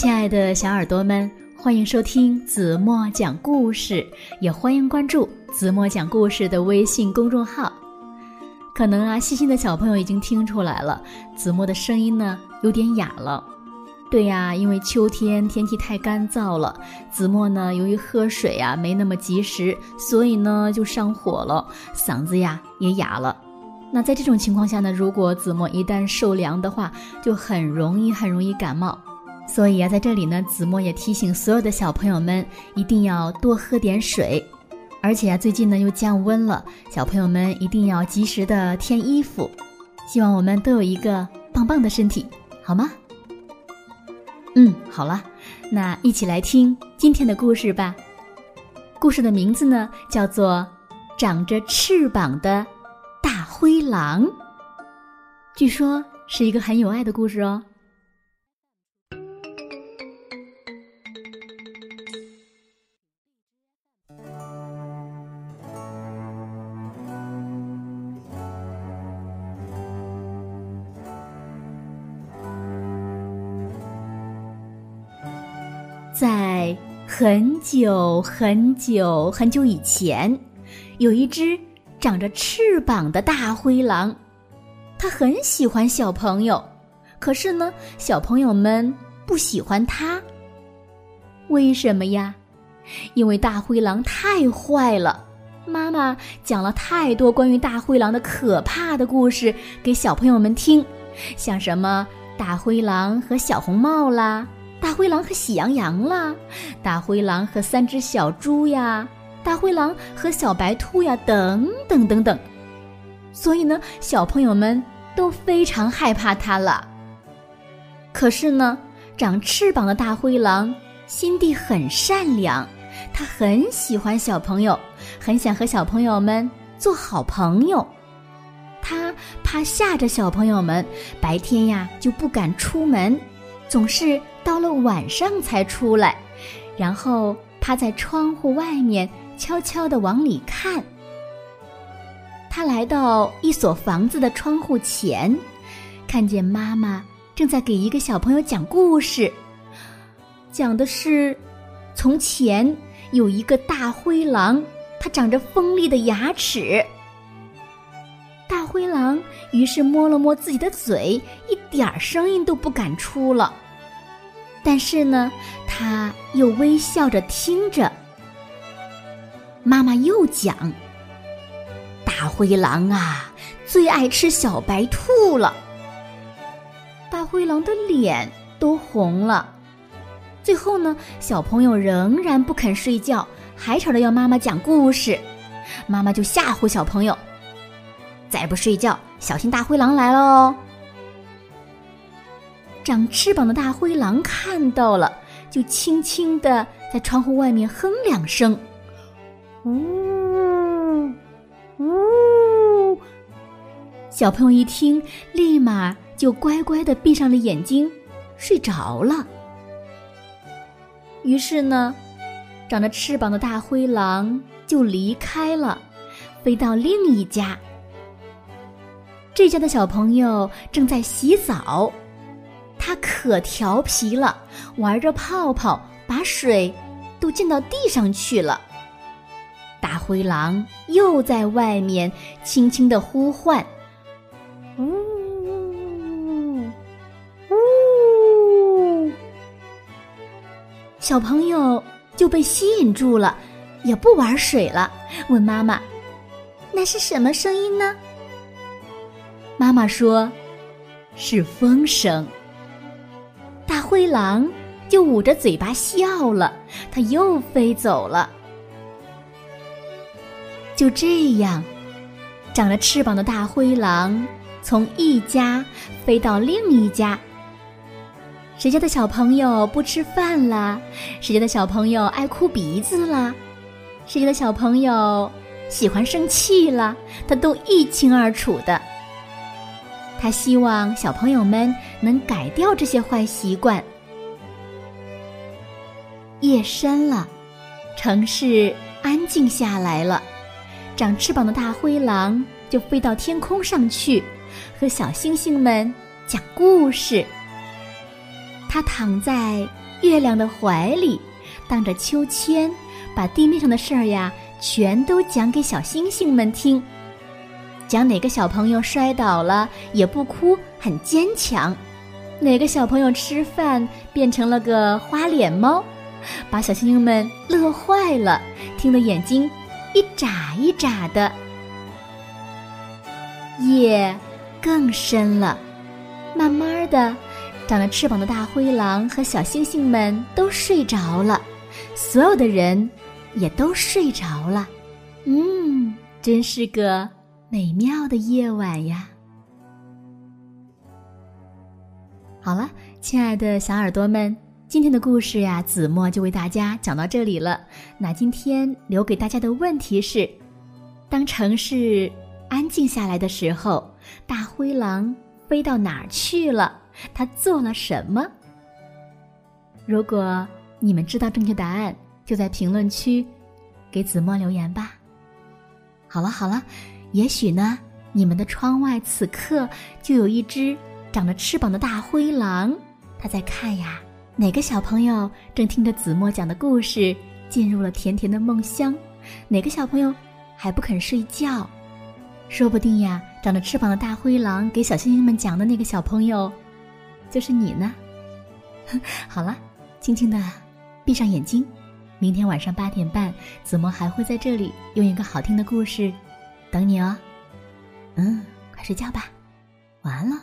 亲爱的小耳朵们，欢迎收听子墨讲故事，也欢迎关注子墨讲故事的微信公众号。可能啊，细心的小朋友已经听出来了，子墨的声音呢有点哑了。对呀，因为秋天天气太干燥了，子墨呢由于喝水呀没那么及时，所以呢就上火了，嗓子呀也哑了。那在这种情况下呢，如果子墨一旦受凉的话，就很容易很容易感冒。所以啊，在这里呢，子墨也提醒所有的小朋友们，一定要多喝点水。而且啊，最近呢又降温了，小朋友们一定要及时的添衣服。希望我们都有一个棒棒的身体，好吗？嗯，好了，那一起来听今天的故事吧。故事的名字呢叫做《长着翅膀的大灰狼》，据说是一个很有爱的故事哦。很久很久很久以前，有一只长着翅膀的大灰狼，它很喜欢小朋友，可是呢，小朋友们不喜欢它。为什么呀？因为大灰狼太坏了。妈妈讲了太多关于大灰狼的可怕的故事给小朋友们听，像什么大灰狼和小红帽啦。大灰狼和喜羊羊啦，大灰狼和三只小猪呀，大灰狼和小白兔呀，等等等等。所以呢，小朋友们都非常害怕它了。可是呢，长翅膀的大灰狼心地很善良，他很喜欢小朋友，很想和小朋友们做好朋友。他怕吓着小朋友们，白天呀就不敢出门，总是。到了晚上才出来，然后趴在窗户外面悄悄地往里看。他来到一所房子的窗户前，看见妈妈正在给一个小朋友讲故事，讲的是从前有一个大灰狼，它长着锋利的牙齿。大灰狼于是摸了摸自己的嘴，一点声音都不敢出了。但是呢，他又微笑着听着。妈妈又讲：“大灰狼啊，最爱吃小白兔了。”大灰狼的脸都红了。最后呢，小朋友仍然不肯睡觉，还吵着要妈妈讲故事。妈妈就吓唬小朋友：“再不睡觉，小心大灰狼来了哦。”长翅膀的大灰狼看到了，就轻轻地在窗户外面哼两声，呜呜。小朋友一听，立马就乖乖的闭上了眼睛，睡着了。于是呢，长着翅膀的大灰狼就离开了，飞到另一家。这家的小朋友正在洗澡。他可调皮了，玩着泡泡，把水都溅到地上去了。大灰狼又在外面轻轻的呼唤：“呜呜呜！”小朋友就被吸引住了，也不玩水了，问妈妈：“那是什么声音呢？”妈妈说：“是风声。”大灰狼就捂着嘴巴笑了，它又飞走了。就这样，长着翅膀的大灰狼从一家飞到另一家。谁家的小朋友不吃饭啦？谁家的小朋友爱哭鼻子啦？谁家的小朋友喜欢生气啦？他都一清二楚的。他希望小朋友们能改掉这些坏习惯。夜深了，城市安静下来了。长翅膀的大灰狼就飞到天空上去，和小星星们讲故事。它躺在月亮的怀里，荡着秋千，把地面上的事儿呀，全都讲给小星星们听。讲哪个小朋友摔倒了也不哭，很坚强；哪个小朋友吃饭变成了个花脸猫，把小星星们乐坏了，听得眼睛一眨一眨的。夜更深了，慢慢的，长着翅膀的大灰狼和小星星们都睡着了，所有的人也都睡着了。嗯，真是个。美妙的夜晚呀！好了，亲爱的小耳朵们，今天的故事呀，子墨就为大家讲到这里了。那今天留给大家的问题是：当城市安静下来的时候，大灰狼飞到哪儿去了？它做了什么？如果你们知道正确答案，就在评论区给子墨留言吧。好了，好了。也许呢，你们的窗外此刻就有一只长着翅膀的大灰狼，它在看呀。哪个小朋友正听着子墨讲的故事，进入了甜甜的梦乡？哪个小朋友还不肯睡觉？说不定呀，长着翅膀的大灰狼给小星星们讲的那个小朋友，就是你呢。好了，轻轻的闭上眼睛，明天晚上八点半，子墨还会在这里用一个好听的故事。等你哦，嗯，快睡觉吧，晚安了。